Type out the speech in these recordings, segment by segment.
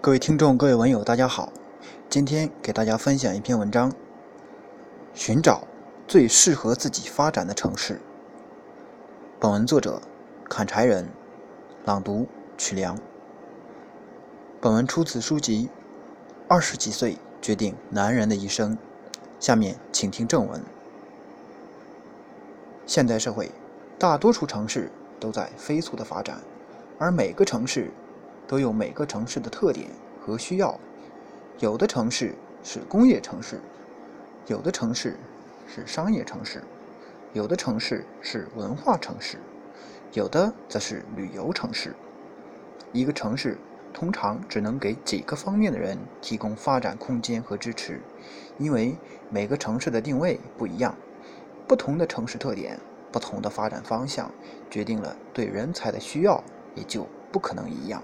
各位听众、各位文友，大家好。今天给大家分享一篇文章：寻找最适合自己发展的城市。本文作者：砍柴人，朗读：曲良。本文出自书籍《二十几岁决定男人的一生》。下面请听正文。现代社会，大多数城市都在飞速的发展，而每个城市都有每个城市的特点和需要。有的城市是工业城市，有的城市是商业城市，有的城市是文化城市，有的则是旅游城市。一个城市通常只能给几个方面的人提供发展空间和支持，因为每个城市的定位不一样。不同的城市特点、不同的发展方向，决定了对人才的需要也就不可能一样。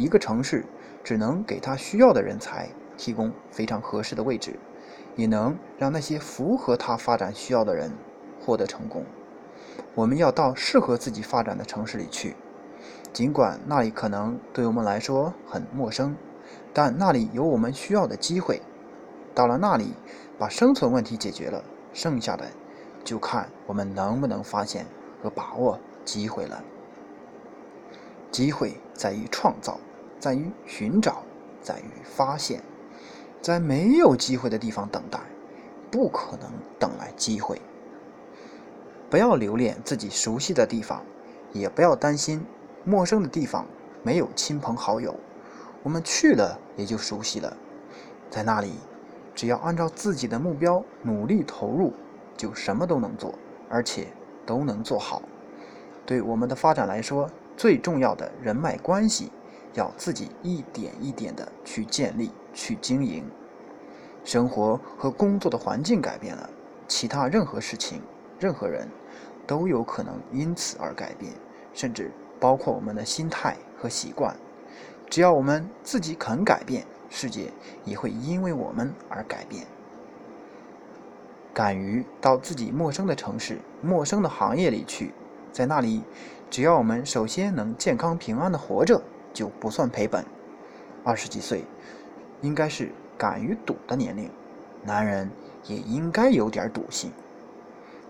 一个城市只能给他需要的人才提供非常合适的位置，也能让那些符合他发展需要的人获得成功。我们要到适合自己发展的城市里去，尽管那里可能对我们来说很陌生，但那里有我们需要的机会。到了那里，把生存问题解决了，剩下的。就看我们能不能发现和把握机会了。机会在于创造，在于寻找，在于发现。在没有机会的地方等待，不可能等来机会。不要留恋自己熟悉的地方，也不要担心陌生的地方没有亲朋好友。我们去了也就熟悉了，在那里，只要按照自己的目标努力投入。就什么都能做，而且都能做好。对我们的发展来说，最重要的人脉关系要自己一点一点的去建立、去经营。生活和工作的环境改变了，其他任何事情、任何人都有可能因此而改变，甚至包括我们的心态和习惯。只要我们自己肯改变，世界也会因为我们而改变。敢于到自己陌生的城市、陌生的行业里去，在那里，只要我们首先能健康平安的活着，就不算赔本。二十几岁，应该是敢于赌的年龄，男人也应该有点赌性。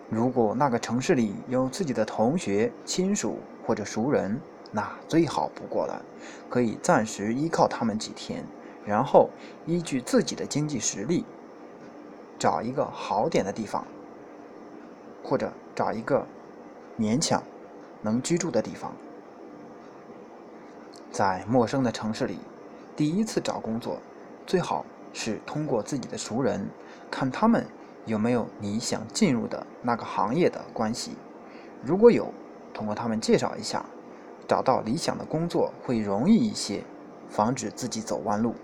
如果那个城市里有自己的同学、亲属或者熟人，那最好不过了，可以暂时依靠他们几天，然后依据自己的经济实力。找一个好点的地方，或者找一个勉强能居住的地方。在陌生的城市里，第一次找工作，最好是通过自己的熟人，看他们有没有你想进入的那个行业的关系。如果有，通过他们介绍一下，找到理想的工作会容易一些，防止自己走弯路。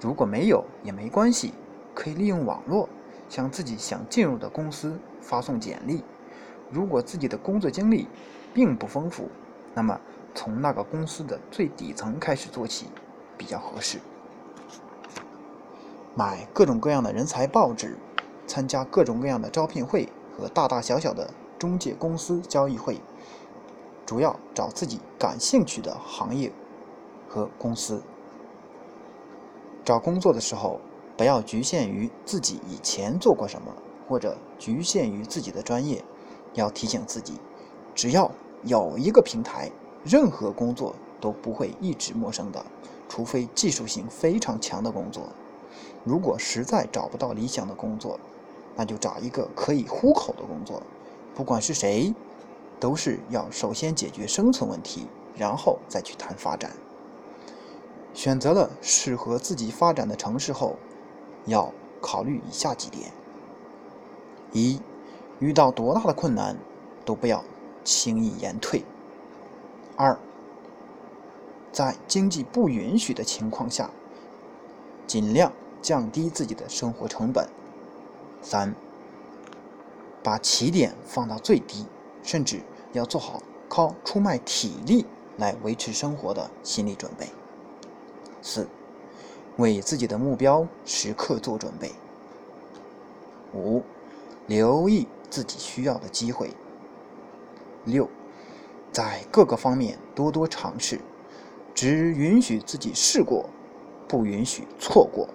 如果没有，也没关系。可以利用网络向自己想进入的公司发送简历。如果自己的工作经历并不丰富，那么从那个公司的最底层开始做起比较合适。买各种各样的人才报纸，参加各种各样的招聘会和大大小小的中介公司交易会，主要找自己感兴趣的行业和公司。找工作的时候。不要局限于自己以前做过什么，或者局限于自己的专业。要提醒自己，只要有一个平台，任何工作都不会一直陌生的，除非技术性非常强的工作。如果实在找不到理想的工作，那就找一个可以糊口的工作。不管是谁，都是要首先解决生存问题，然后再去谈发展。选择了适合自己发展的城市后。要考虑以下几点：一、遇到多大的困难都不要轻易言退；二、在经济不允许的情况下，尽量降低自己的生活成本；三、把起点放到最低，甚至要做好靠出卖体力来维持生活的心理准备；四。为自己的目标时刻做准备。五、留意自己需要的机会。六、在各个方面多多尝试，只允许自己试过，不允许错过。